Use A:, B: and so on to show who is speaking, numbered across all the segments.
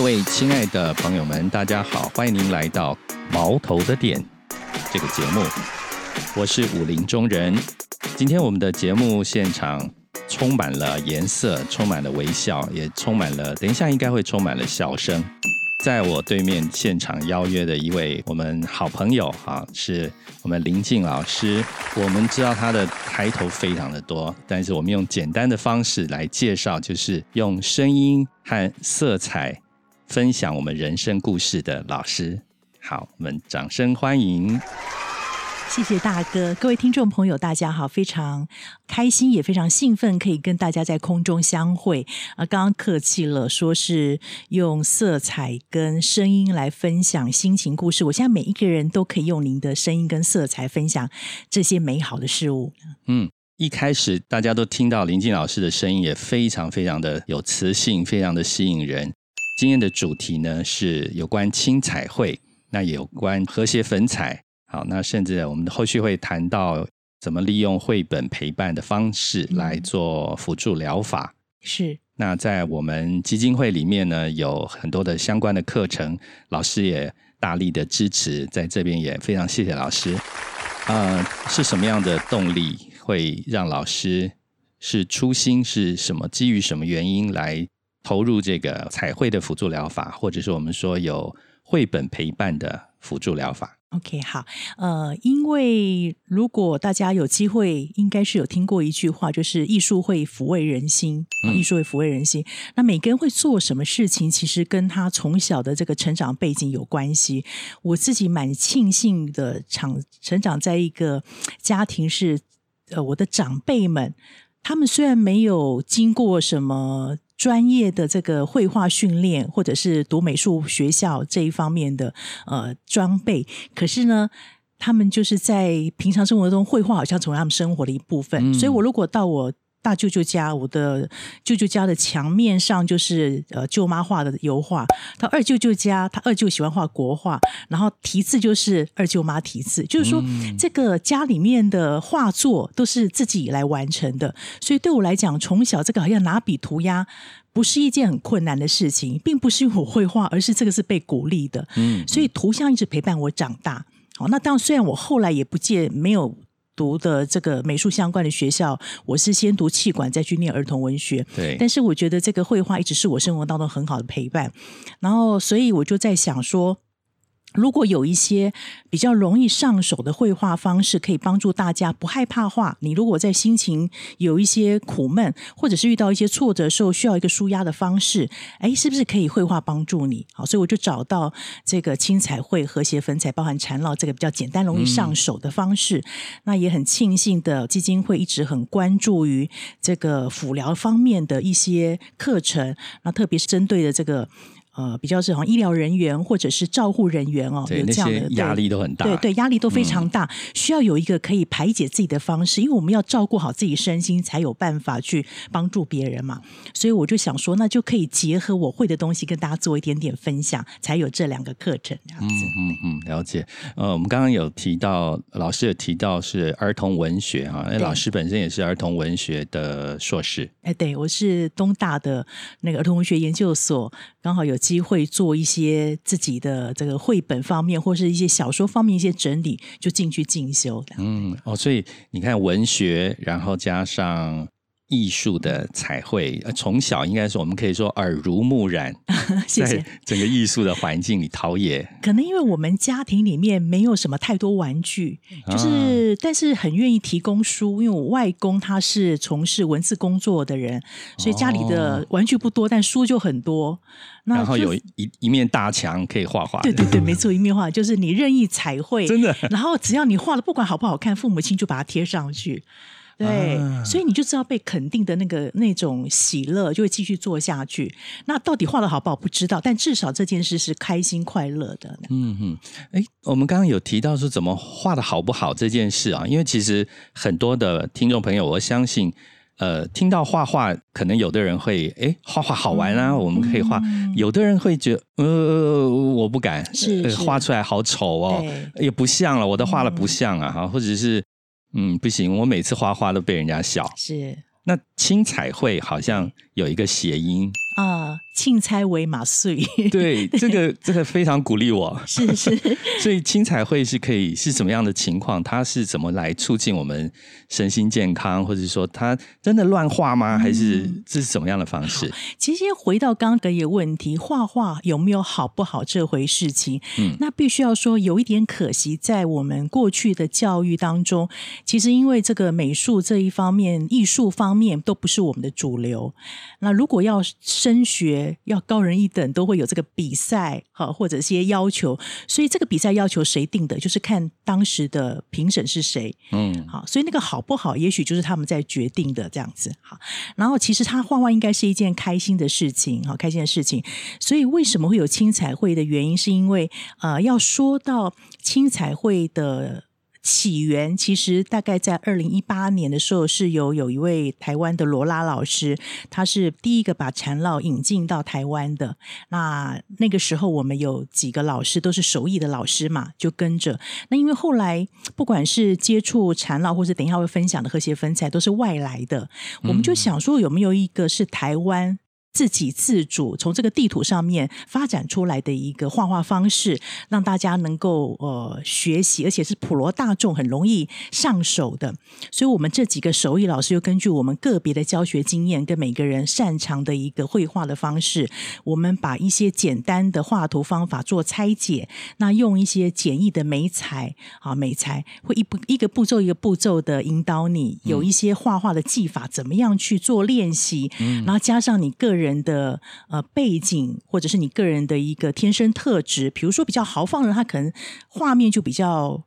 A: 各位亲爱的朋友们，大家好，欢迎您来到《毛头的点》这个节目，我是武林中人。今天我们的节目现场充满了颜色，充满了微笑，也充满了，等一下应该会充满了笑声。在我对面现场邀约的一位我们好朋友啊，是我们林静老师。我们知道他的抬头非常的多，但是我们用简单的方式来介绍，就是用声音和色彩分享我们人生故事的老师。好，我们掌声欢迎。
B: 谢谢大哥，各位听众朋友，大家好，非常开心，也非常兴奋，可以跟大家在空中相会。啊，刚刚客气了，说是用色彩跟声音来分享心情故事。我现在每一个人都可以用您的声音跟色彩分享这些美好的事物。
A: 嗯，一开始大家都听到林静老师的声音，也非常非常的有磁性，非常的吸引人。今天的主题呢是有关青彩绘，那也有关和谐粉彩。好，那甚至我们后续会谈到怎么利用绘本陪伴的方式来做辅助疗法。
B: 是，
A: 那在我们基金会里面呢，有很多的相关的课程，老师也大力的支持，在这边也非常谢谢老师。呃，是什么样的动力会让老师是初心是什么？基于什么原因来投入这个彩绘的辅助疗法，或者是我们说有绘本陪伴的辅助疗法
B: ？OK，好，呃，因为如果大家有机会，应该是有听过一句话，就是艺术会抚慰人心，艺术会抚慰人心。那每个人会做什么事情，其实跟他从小的这个成长背景有关系。我自己蛮庆幸的，长成长在一个家庭是，呃，我的长辈们，他们虽然没有经过什么。专业的这个绘画训练，或者是读美术学校这一方面的呃装备，可是呢，他们就是在平常生活中，绘画好像成为他们生活的一部分。所以我如果到我。大舅舅家，我的舅舅家的墙面上就是呃舅妈画的油画。他二舅舅家，他二舅喜欢画国画，然后题字就是二舅妈题字，就是说这个家里面的画作都是自己来完成的。所以对我来讲，从小这个好像拿笔涂鸦不是一件很困难的事情，并不是因为我会画，而是这个是被鼓励的。嗯，所以图像一直陪伴我长大。好，那当然虽然我后来也不见没有。读的这个美术相关的学校，我是先读气管，再去念儿童文学。
A: 对，
B: 但是我觉得这个绘画一直是我生活当中很好的陪伴。然后，所以我就在想说。如果有一些比较容易上手的绘画方式，可以帮助大家不害怕画。你如果在心情有一些苦闷，或者是遇到一些挫折时候，需要一个舒压的方式，哎，是不是可以绘画帮助你？好，所以我就找到这个青彩绘、和谐粉彩，包含缠绕这个比较简单、容易上手的方式。那也很庆幸的，基金会一直很关注于这个辅疗方面的一些课程，那特别是针对的这个。呃，比较是好像医疗人员或者是照护人员哦，
A: 有这样的压力都很大，
B: 对对，压力都非常大，需要有一个可以排解自己的方式，因为我们要照顾好自己身心，才有办法去帮助别人嘛。所以我就想说，那就可以结合我会的东西，跟大家做一点点分享，才有这两个课程这样子。嗯
A: 嗯，了解。呃，我们刚刚有提到，老师有提到是儿童文学啊，那老师本身也是儿童文学的硕士。
B: 哎，对，我是东大的那个儿童文学研究所，刚好有。机会做一些自己的这个绘本方面，或是一些小说方面一些整理，就进去进修。
A: 嗯，哦，所以你看文学，然后加上。艺术的彩绘，从小应该是我们可以说耳濡目染，
B: 谢谢
A: 整个艺术的环境里陶冶。
B: 可能因为我们家庭里面没有什么太多玩具，就是但是很愿意提供书，因为我外公他是从事文字工作的人，所以家里的玩具不多，但书就很多。
A: 然后有一一面大墙可以画画，
B: 对对对，没错，一面画就是你任意彩绘，
A: 真的。
B: 然后只要你画的不管好不好看，父母亲就把它贴上去。对，所以你就知道被肯定的那个那种喜乐，就会继续做下去。那到底画的好不好不知道，但至少这件事是开心快乐的。
A: 嗯哼，哎，我们刚刚有提到说怎么画的好不好这件事啊，因为其实很多的听众朋友，我相信，呃，听到画画，可能有的人会，哎，画画好玩啊，我们可以画；有的人会觉得，呃，我不敢，
B: 是
A: 画出来好丑哦，也不像了，我都画的不像啊，哈，或者是。嗯，不行，我每次画画都被人家笑。
B: 是，
A: 那青彩绘好像有一个谐音
B: 啊，钦差为马岁。
A: 对，这个这个非常鼓励我。
B: 是 是，
A: 所以青彩会是可以是什么样的情况？它是怎么来促进我们身心健康，或者说它真的乱画吗？还是这是什么样的方式？
B: 其实回到刚刚一个问题，画画有没有好不好这回事情？嗯，那必须要说有一点可惜，在我们过去的教育当中，其实因为这个美术这一方面、艺术方面都不是我们的主流。那如果要升学，要高人一等，都会有这个比赛，好或者一些要求。所以这个比赛要求谁定的，就是看当时的评审是谁。嗯，好，所以那个好不好，也许就是他们在决定的这样子。好，然后其实他画画应该是一件开心的事情，好开心的事情。所以为什么会有青彩会的原因，是因为呃，要说到青彩会的。起源其实大概在二零一八年的时候，是由有一位台湾的罗拉老师，他是第一个把缠绕引进到台湾的。那那个时候我们有几个老师都是手艺的老师嘛，就跟着。那因为后来不管是接触缠绕，或是等一下会分享的和谐分彩，都是外来的，我们就想说有没有一个是台湾。自给自主，从这个地图上面发展出来的一个画画方式，让大家能够呃学习，而且是普罗大众很容易上手的。所以，我们这几个手艺老师又根据我们个别的教学经验，跟每个人擅长的一个绘画的方式，我们把一些简单的画图方法做拆解，那用一些简易的美彩啊美材，会一步一个步骤一个步骤的引导你，有一些画画的技法，怎么样去做练习，然后加上你个人。人的呃背景，或者是你个人的一个天生特质，比如说比较豪放的人，他可能画面就比较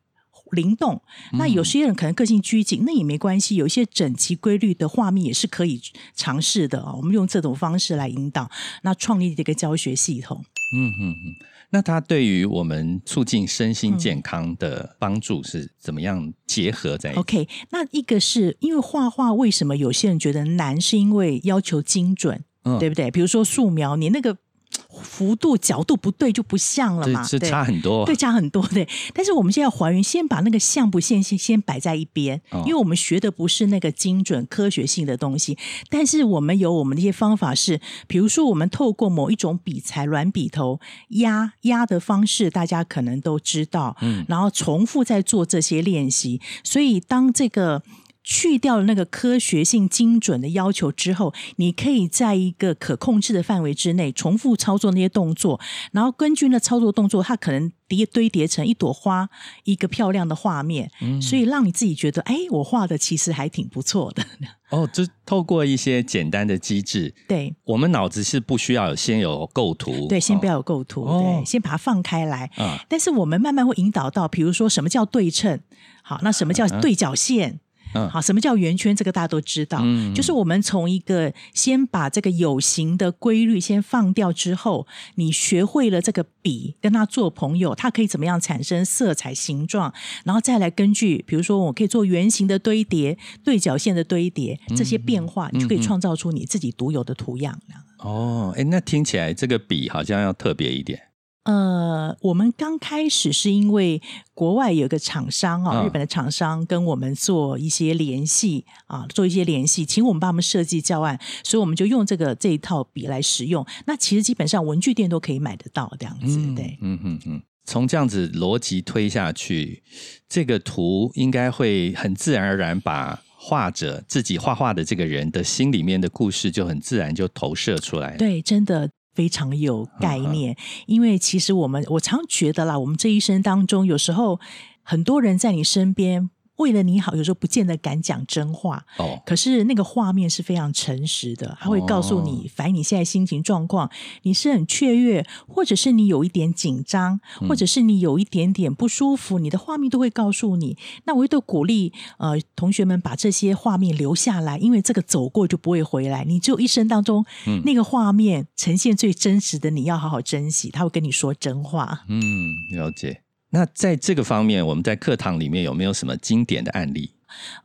B: 灵动；那有些人可能个性拘谨，那也没关系。有一些整齐规律的画面也是可以尝试的啊。我们用这种方式来引导，那创立这个教学系统。嗯
A: 嗯嗯，那它对于我们促进身心健康的帮助是怎么样结合在
B: ？OK，那一个是因为画画，为什么有些人觉得难，是因为要求精准。对不对？比如说素描，你那个 幅度、角度不对，就不像了嘛。
A: 是差很多，
B: 对，差很多。对，但是我们现在还原，先把那个像不像先先摆在一边，因为我们学的不是那个精准科学性的东西。但是我们有我们的一些方法，是比如说我们透过某一种笔材、软笔头压压的方式，大家可能都知道。嗯，然后重复在做这些练习，所以当这个。去掉了那个科学性精准的要求之后，你可以在一个可控制的范围之内重复操作那些动作，然后根据那操作动作，它可能叠堆叠成一朵花，一个漂亮的画面。嗯，所以让你自己觉得，哎，我画的其实还挺不错的。
A: 哦，就透过一些简单的机制，
B: 对，
A: 我们脑子是不需要先有构图，
B: 对，先不要有构图，对，先把它放开来。啊，但是我们慢慢会引导到，比如说什么叫对称，好，那什么叫对角线？好，什么叫圆圈？这个大家都知道，就是我们从一个先把这个有形的规律先放掉之后，你学会了这个笔跟它做朋友，它可以怎么样产生色彩、形状，然后再来根据，比如说我可以做圆形的堆叠、对角线的堆叠，这些变化，你就可以创造出你自己独有的图样。
A: 哦，哎，那听起来这个笔好像要特别一点。
B: 呃，我们刚开始是因为国外有个厂商啊，日本的厂商跟我们做一些联系啊，做一些联系，请我们帮他们设计教案，所以我们就用这个这一套笔来使用。那其实基本上文具店都可以买得到这样子，对，嗯嗯
A: 嗯。从这样子逻辑推下去，这个图应该会很自然而然把画者自己画画的这个人的心里面的故事就很自然就投射出来。
B: 对，真的。非常有概念，因为其实我们我常觉得啦，我们这一生当中，有时候很多人在你身边。为了你好，有时候不见得敢讲真话。哦，可是那个画面是非常诚实的，他会告诉你，反映你现在心情状况，你是很雀跃，或者是你有一点紧张，或者是你有一点点不舒服，你的画面都会告诉你。那我都鼓励呃同学们把这些画面留下来，因为这个走过就不会回来，你只有一生当中，那个画面呈现最真实的，你要好好珍惜，他会跟你说真话。
A: 嗯，了解。那在这个方面，我们在课堂里面有没有什么经典的案例？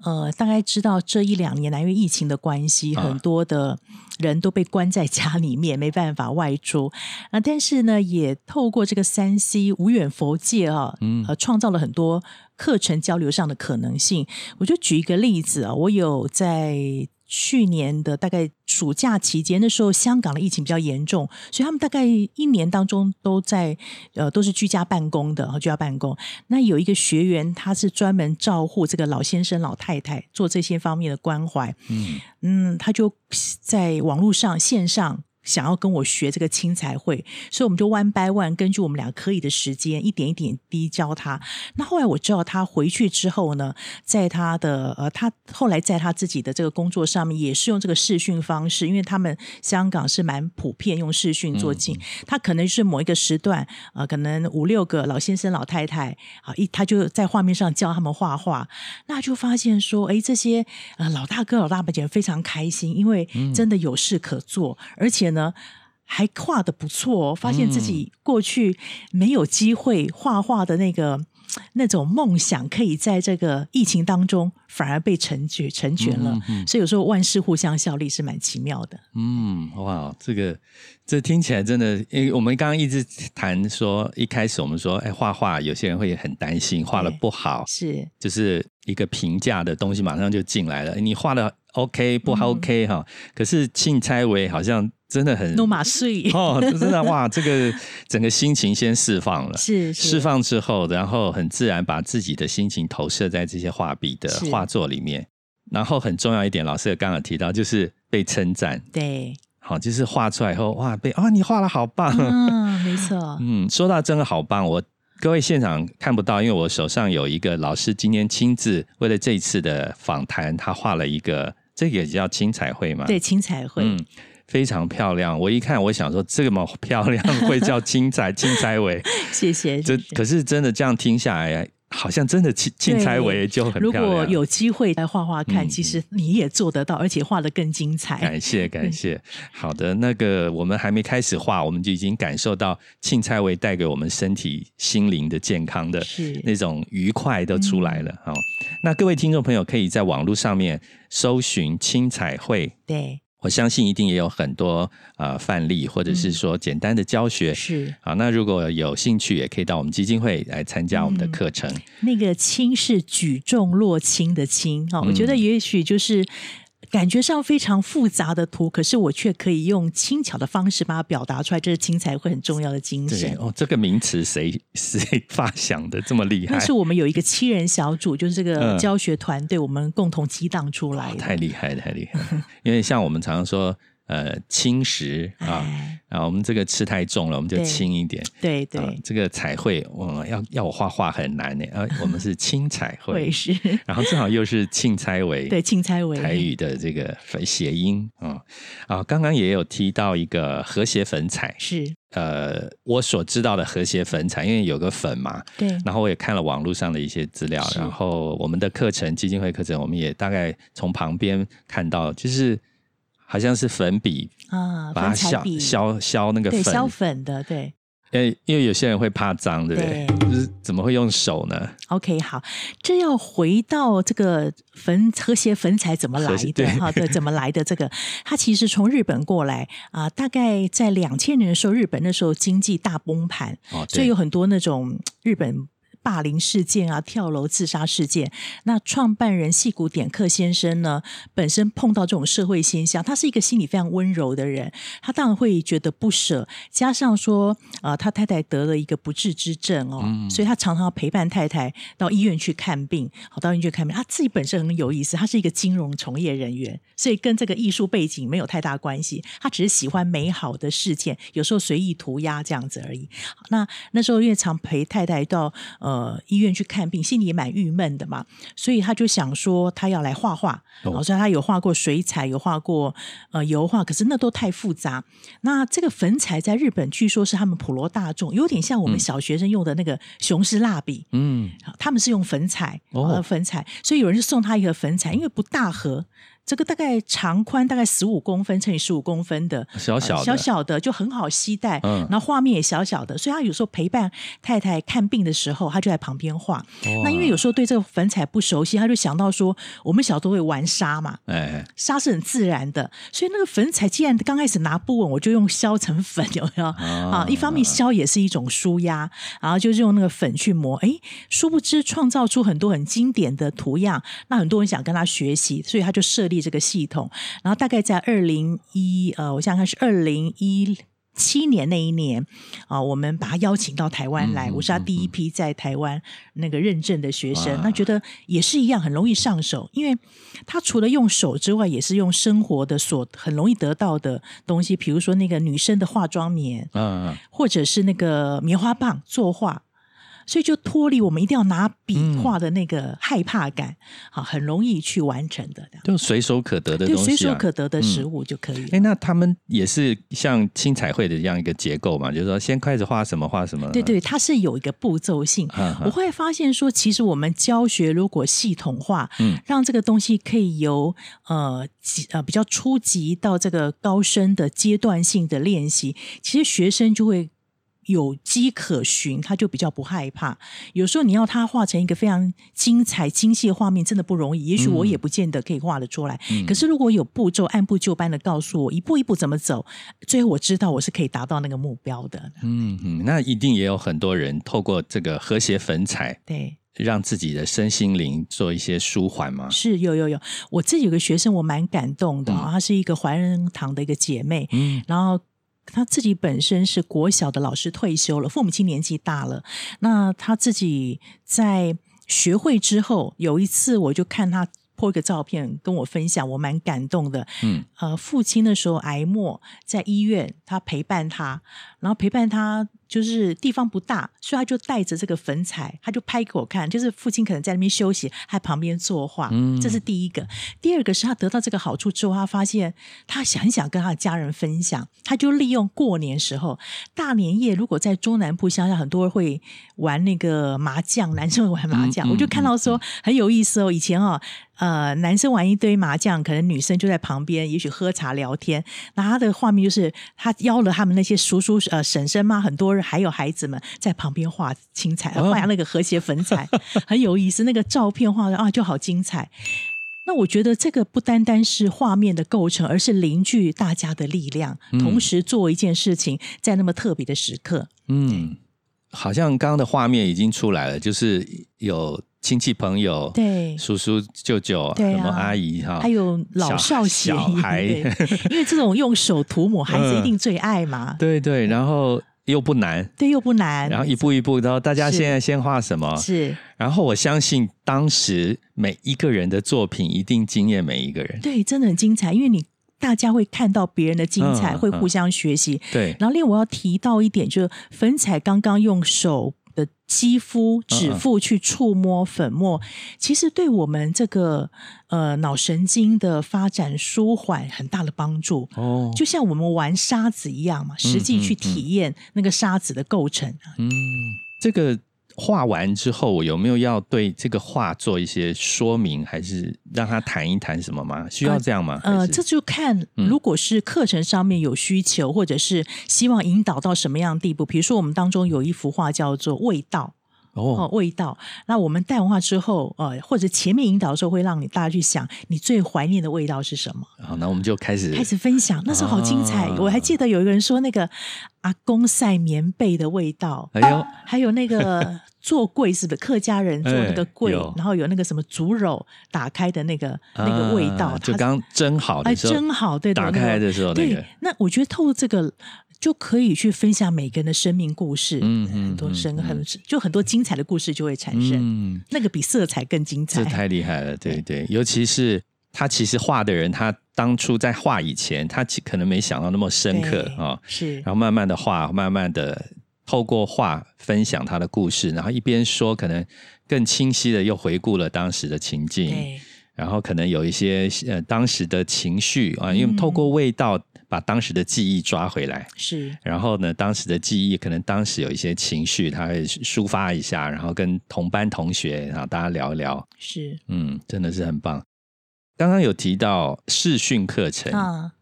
B: 呃，大概知道这一两年来，因为疫情的关系，很多的人都被关在家里面，没办法外出。那但是呢，也透过这个三 C 无远佛界啊，嗯，呃，创造了很多课程交流上的可能性。我就举一个例子啊，我有在去年的大概。暑假期间，那时候香港的疫情比较严重，所以他们大概一年当中都在呃都是居家办公的，居家办公。那有一个学员，他是专门照护这个老先生、老太太，做这些方面的关怀。嗯嗯，他就在网络上线上。想要跟我学这个青才会，所以我们就 one by one 根据我们俩可以的时间，一点一点滴教他。那后来我知道他回去之后呢，在他的呃，他后来在他自己的这个工作上面也是用这个视讯方式，因为他们香港是蛮普遍用视讯做进。他可能是某一个时段，呃，可能五六个老先生、老太太啊，一他就在画面上教他们画画，那就发现说，哎，这些呃老大哥、老大姐非常开心，因为真的有事可做，而且呢。呢，还画的不错，发现自己过去没有机会画画的那个那种梦想，可以在这个疫情当中反而被成全成全了。所以有时候万事互相效力是蛮奇妙的。
A: 嗯，哇，这个这听起来真的，因为我们刚刚一直谈说，一开始我们说，哎，画画有些人会很担心画的不好，
B: 是
A: 就是一个评价的东西马上就进来了。你画的 OK 不 OK 哈？可是庆猜为好像。真的很
B: 诺马睡
A: 哦，真的哇！这个整个心情先释放了，
B: 是
A: 释放之后，然后很自然把自己的心情投射在这些画笔的画作里面。然后很重要一点，老师也刚刚提到，就是被称赞。
B: 对，
A: 好，就是画出来以后，哇，被啊，你画的好棒，
B: 嗯，没错，
A: 嗯，说到真的好棒。我各位现场看不到，因为我手上有一个老师今天亲自为了这一次的访谈，他画了一个，这个也叫青彩绘嘛？
B: 对，青彩绘。
A: 非常漂亮，我一看，我想说这么漂亮会叫青彩青彩尾，
B: 谢谢。
A: 这可是真的这样听下来，好像真的青青彩尾就很漂
B: 亮。如果有机会来画画看，其实你也做得到，而且画的更精彩。
A: 感谢 感谢。好的，那个我们还没开始画，我们就已经感受到青菜味带给我们身体心灵的健康的那种愉快都出来了。好，那各位听众朋友可以在网络上面搜寻青彩绘。
B: 对。
A: 我相信一定也有很多啊范例，或者是说简单的教学。
B: 是
A: 好，那如果有兴趣，也可以到我们基金会来参加我们的课程。
B: 那个“轻”是举重若轻的“轻”哦，我觉得也许就是。感觉上非常复杂的图，可是我却可以用轻巧的方式把它表达出来，这是青彩会很重要的精神。
A: 哦，这个名词谁 谁发想的这么厉害？
B: 那 是我们有一个七人小组，就是这个教学团队，我们共同激荡出来的。
A: 太厉害，太厉害！因为像我们常常说。呃，轻食啊，然后我们这个吃太重了，我们就轻一点。
B: 对对，
A: 这个彩绘，我要要我画画很难呢。啊，我们是轻彩绘，
B: 是。
A: 然后正好又是庆猜为，
B: 对庆猜为
A: 台语的这个谐音啊啊，刚刚也有提到一个和谐粉彩，
B: 是。
A: 呃，我所知道的和谐粉彩，因为有个粉嘛，
B: 对。
A: 然后我也看了网络上的一些资料，然后我们的课程基金会课程，我们也大概从旁边看到，就是。好像是粉笔
B: 啊，
A: 把它削削削那个粉，
B: 削粉的，对。
A: 呃，因为有些人会怕脏，对不对？就是怎么会用手呢
B: ？OK，好，这要回到这个粉和谐粉彩怎么来的？哈，对，怎么来的？这个它其实从日本过来啊，大概在两千年的时候，日本那时候经济大崩盘，所以有很多那种日本。霸凌事件啊，跳楼自杀事件。那创办人戏骨点克先生呢，本身碰到这种社会现象，他是一个心理非常温柔的人，他当然会觉得不舍。加上说，呃，他太太得了一个不治之症哦，所以他常常要陪伴太太到医院去看病。好，到医院去看病，他自己本身很有意思，他是一个金融从业人员，所以跟这个艺术背景没有太大关系。他只是喜欢美好的事件，有时候随意涂鸦这样子而已。那那时候因为常陪太太到呃。呃，医院去看病，心里也蛮郁闷的嘛，所以他就想说，他要来画画。我说他有画过水彩，有画过呃油画，可是那都太复杂。那这个粉彩在日本据说是他们普罗大众，有点像我们小学生用的那个雄狮蜡笔。嗯，他们是用粉彩，呃，粉彩，所以有人就送他一盒粉彩，因为不大盒。这个大概长宽大概十五公分乘以十五公分的
A: 小小的
B: 小小的就很好携带，然后画面也小小的，所以他有时候陪伴太太看病的时候，他就在旁边画。那因为有时候对这个粉彩不熟悉，他就想到说，我们小时候会玩沙嘛，哎，沙是很自然的，所以那个粉彩既然刚开始拿不稳，我就用削成粉，有没有啊？一方面削也是一种舒压，然后就是用那个粉去磨，哎，殊不知创造出很多很经典的图样，那很多人想跟他学习，所以他就设立。立这个系统，然后大概在二零一呃，我想想看是二零一。七年那一年啊，我们把他邀请到台湾来，我是他第一批在台湾那个认证的学生。那觉得也是一样，很容易上手，因为他除了用手之外，也是用生活的所很容易得到的东西，比如说那个女生的化妆棉，嗯，或者是那个棉花棒作画。所以就脱离我们一定要拿笔画的那个害怕感，好，很容易去完成的，
A: 就随手可得的东西，
B: 随手可得的食物就可以。
A: 哎，那他们也是像青彩绘的这样一个结构嘛？就是说，先开始画什么画什么？
B: 对对，它是有一个步骤性。我会发现说，其实我们教学如果系统化，嗯，让这个东西可以由呃呃比较初级到这个高深的阶段性的练习，其实学生就会。有迹可循，他就比较不害怕。有时候你要他画成一个非常精彩、精细的画面，真的不容易。也许我也不见得可以画得出来。可是如果有步骤，按部就班的告诉我一步一步怎么走，最后我知道我是可以达到那个目标的。
A: 嗯嗯，那一定也有很多人透过这个和谐粉彩，
B: 对，
A: 让自己的身心灵做一些舒缓吗？
B: 是有有有，我自己有个学生，我蛮感动的。她是一个怀仁堂的一个姐妹，嗯，然后。他自己本身是国小的老师，退休了，父母亲年纪大了。那他自己在学会之后，有一次我就看他。破一个照片跟我分享，我蛮感动的。嗯，呃，父亲的时候癌末在医院，他陪伴他，然后陪伴他就是地方不大，所以他就带着这个粉彩，他就拍给我看，就是父亲可能在那边休息，还旁边作画。嗯，这是第一个。第二个是他得到这个好处之后，他发现他想想跟他的家人分享，他就利用过年时候大年夜，如果在中南部乡下，很多人会玩那个麻将，男生会玩麻将，我就看到说很有意思哦。以前哦。呃，男生玩一堆麻将，可能女生就在旁边，也许喝茶聊天。那他的画面就是他邀了他们那些叔叔、呃婶婶嘛，很多人还有孩子们在旁边画青彩，画那个和谐粉彩，很有意思。那个照片画的啊，就好精彩。那我觉得这个不单单是画面的构成，而是凝聚大家的力量，同时做一件事情，在那么特别的时刻。
A: 嗯，好像刚刚的画面已经出来了，就是有。亲戚朋友，
B: 对
A: 叔叔舅舅，什么阿姨哈，
B: 还有老少小孩，因为这种用手涂抹，孩子一定最爱嘛。
A: 对对，然后又不难，
B: 对又不难，
A: 然后一步一步，然后大家现在先画什么？
B: 是，
A: 然后我相信当时每一个人的作品一定惊艳每一个人。
B: 对，真的很精彩，因为你大家会看到别人的精彩，会互相学习。
A: 对，
B: 然后另外我要提到一点，就是粉彩刚刚用手。的肌肤、指腹去触摸粉末，其实对我们这个呃脑神经的发展舒缓很大的帮助哦。就像我们玩沙子一样嘛，实际去体验那个沙子的构成。
A: 嗯，这个。画完之后，我有没有要对这个画做一些说明，还是让他谈一谈什么吗？需要这样吗？
B: 呃，这就看如果是课程上面有需求，或者是希望引导到什么样的地步。比如说，我们当中有一幅画叫做“味道”，哦，味道。那我们带完画之后，呃，或者前面引导的时候，会让你大家去想，你最怀念的味道是什么？
A: 好，那我们就开始
B: 开始分享。那时候好精彩，我还记得有一个人说，那个阿公晒棉被的味道。哎呦，还有那个。做柜是不是客家人做那个柜，然后有那个什么竹篓打开的那个那个味道，
A: 就刚蒸好的时候，
B: 蒸好对
A: 打开的时候，
B: 对。那我觉得透过这个就可以去分享每个人的生命故事，嗯很多生很就很多精彩的故事就会产生，嗯，那个比色彩更精彩，
A: 这太厉害了，对对。尤其是他其实画的人，他当初在画以前，他可能没想到那么深刻啊，
B: 是，
A: 然后慢慢的画，慢慢的。透过画分享他的故事，然后一边说，可能更清晰的又回顾了当时的情境，然后可能有一些呃当时的情绪啊，因为透过味道把当时的记忆抓回来，
B: 是，
A: 然后呢，当时的记忆可能当时有一些情绪，他会抒发一下，然后跟同班同学然后大家聊一聊，
B: 是，
A: 嗯，真的是很棒。刚刚有提到视讯课程啊。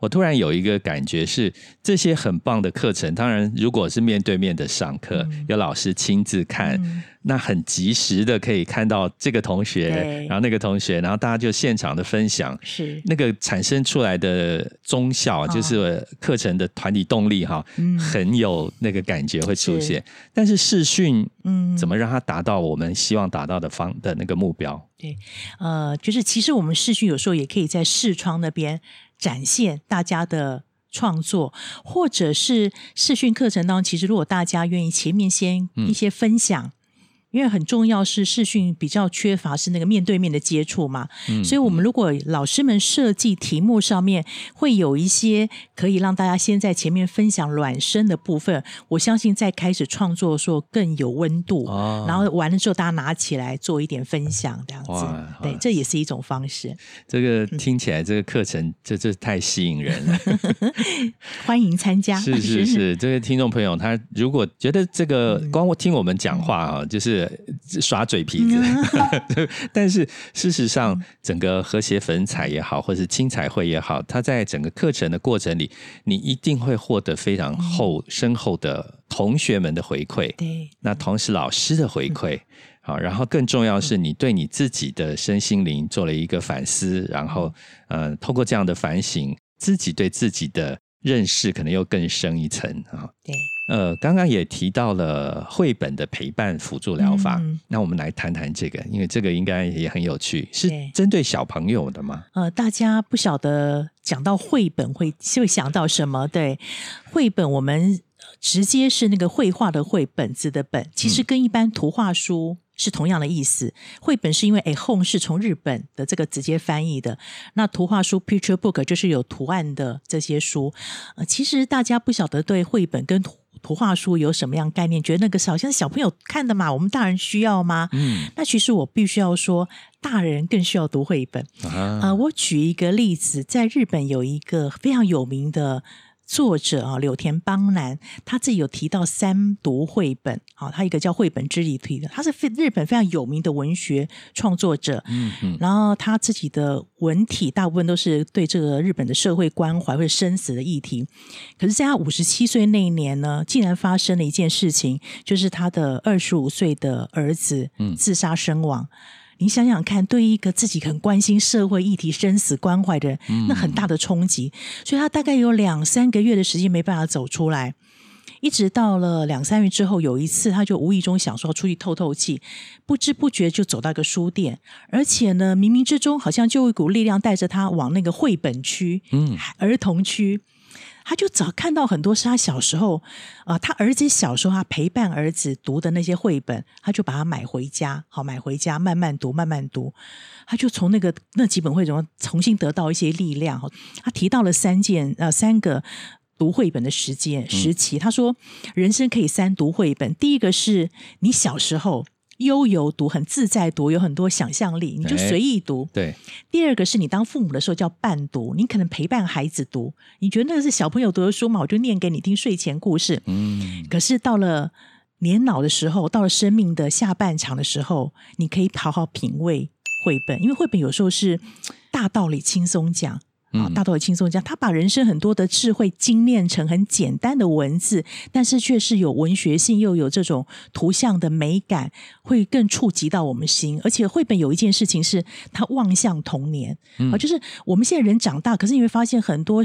A: 我突然有一个感觉是，这些很棒的课程，当然如果是面对面的上课，有老师亲自看。那很及时的可以看到这个同学，然后那个同学，然后大家就现场的分享，
B: 是
A: 那个产生出来的中效，就是课程的团体动力哈，很有那个感觉会出现。但是视讯，嗯，怎么让它达到我们希望达到的方的那个目标？
B: 对，呃，就是其实我们视讯有时候也可以在视窗那边展现大家的创作，或者是视讯课程当中，其实如果大家愿意前面先一些分享。因为很重要是视讯比较缺乏是那个面对面的接触嘛，所以我们如果老师们设计题目上面会有一些可以让大家先在前面分享暖身的部分，我相信在开始创作的时候更有温度，然后完了之后大家拿起来做一点分享这样子，对，这也是一种方式。
A: 这个听起来这个课程这这太吸引人了，
B: 欢迎参加。
A: 是是是，这个听众朋友他如果觉得这个光听我们讲话啊，就是。耍嘴皮子，但是事实上，整个和谐粉彩也好，或者是青彩绘也好，它在整个课程的过程里，你一定会获得非常厚深厚的同学们的回馈。
B: 对，
A: 那同时老师的回馈，好，然后更重要是你对你自己的身心灵做了一个反思，然后，嗯，通过这样的反省，自己对自己的认识可能又更深一层啊。
B: 对。
A: 呃，刚刚也提到了绘本的陪伴辅助疗法，那我们来谈谈这个，因为这个应该也很有趣，是针对小朋友的吗？
B: 呃，大家不晓得讲到绘本会会想到什么？对，绘本我们直接是那个绘画的绘本子的本，其实跟一般图画书是同样的意思。绘本是因为哎，home 是从日本的这个直接翻译的，那图画书 picture book 就是有图案的这些书。呃，其实大家不晓得对绘本跟图图画书有什么样概念？觉得那个好像是小朋友看的嘛？我们大人需要吗？嗯，那其实我必须要说，大人更需要读绘本啊。我举一个例子，在日本有一个非常有名的。作者啊，柳田邦男他自己有提到三读绘本，好，他一个叫绘本之旅提的，他是非日本非常有名的文学创作者，嗯嗯，然后他自己的文体大部分都是对这个日本的社会关怀或者生死的议题，可是，在他五十七岁那一年呢，竟然发生了一件事情，就是他的二十五岁的儿子自杀身亡。你想想看，对一个自己很关心社会议题、生死关怀的人，那很大的冲击。所以他大概有两三个月的时间没办法走出来，一直到了两三月之后，有一次他就无意中想说出去透透气，不知不觉就走到一个书店，而且呢，冥冥之中好像就有一股力量带着他往那个绘本区、嗯，儿童区。他就早看到很多是他小时候，啊，他儿子小时候他陪伴儿子读的那些绘本，他就把它买回家，好买回家慢慢读，慢慢读，他就从那个那几本绘本重新得到一些力量。他提到了三件呃三个读绘本的时间时期，他说人生可以三读绘本，第一个是你小时候。悠游读很自在读，有很多想象力，你就随意读。
A: 对。
B: 第二个是你当父母的时候叫伴读，你可能陪伴孩子读，你觉得那是小朋友读的书嘛？我就念给你听睡前故事。嗯。可是到了年老的时候，到了生命的下半场的时候，你可以好好品味绘本，因为绘本有时候是大道理轻松讲。啊，大都会轻松讲，他把人生很多的智慧精炼成很简单的文字，但是却是有文学性，又有这种图像的美感，会更触及到我们心。而且绘本有一件事情是，他望向童年啊，就是我们现在人长大，可是你会发现很多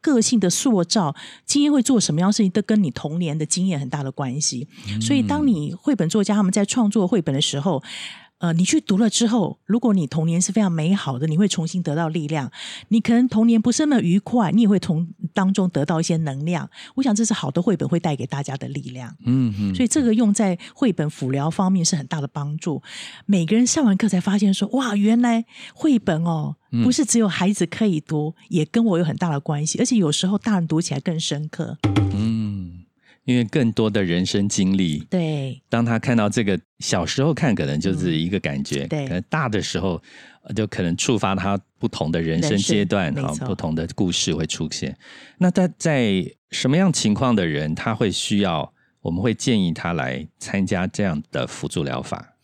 B: 个性的塑造，今天会做什么样事情，都跟你童年的经验很大的关系。所以，当你绘本作家他们在创作绘本的时候。呃，你去读了之后，如果你童年是非常美好的，你会重新得到力量。你可能童年不是那么愉快，你也会从当中得到一些能量。我想这是好的绘本会带给大家的力量。嗯嗯，所以这个用在绘本辅疗方面是很大的帮助。每个人上完课才发现说，哇，原来绘本哦，不是只有孩子可以读，也跟我有很大的关系，而且有时候大人读起来更深刻。嗯。
A: 因为更多的人生经历，
B: 对，
A: 当他看到这个小时候看，可能就是一个感觉，
B: 对，
A: 可能大的时候就可能触发他不同的人生阶段，啊，不同的故事会出现。那他在什么样情况的人，他会需要？我们会建议他来参加这样的辅助疗法。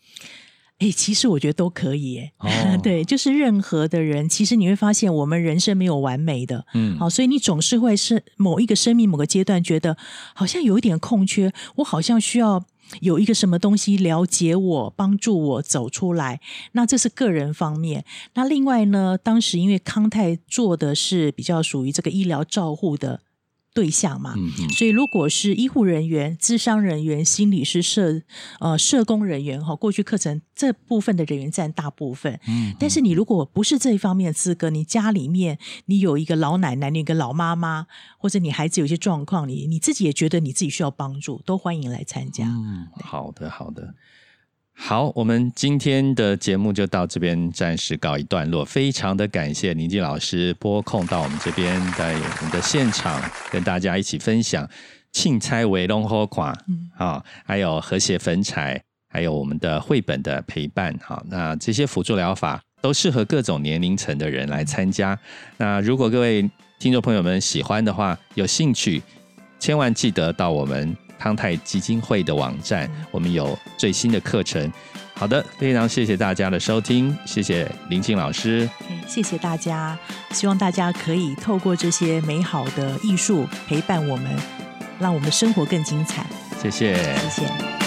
B: 哎，其实我觉得都可以，哎，
A: 哦
B: 对，就是任何的人，其实你会发现，我们人生没有完美的，
A: 嗯
B: 好，所以你总是会是某一个生命某个阶段，觉得好像有一点空缺，我好像需要有一个什么东西了解我，帮助我走出来。那这是个人方面。那另外呢，当时因为康泰做的是比较属于这个医疗照护的对象嘛，所以，如果是医护人员、咨商人员、心理师、社呃社工人员哈，过去课程这部分的人员占大部分。
A: 嗯，
B: 但是你如果不是这一方面的资格，你家里面你有一个老奶奶，你有一个老妈妈，或者你孩子有一些状况，你你自己也觉得你自己需要帮助，都欢迎来参加。
A: 嗯，好的，好的。好，我们今天的节目就到这边暂时告一段落。非常的感谢宁静老师拨空到我们这边，在我们的现场跟大家一起分享庆猜为龙后款
B: 嗯
A: 啊，还有和谐粉彩，还有我们的绘本的陪伴。好，那这些辅助疗法都适合各种年龄层的人来参加。那如果各位听众朋友们喜欢的话，有兴趣，千万记得到我们康泰基金会的网站，我们有最新的课程。好的，非常谢谢大家的收听，谢谢林静老师。
B: 谢谢大家，希望大家可以透过这些美好的艺术陪伴我们，让我们的生活更精彩。
A: 谢谢。
B: 谢谢。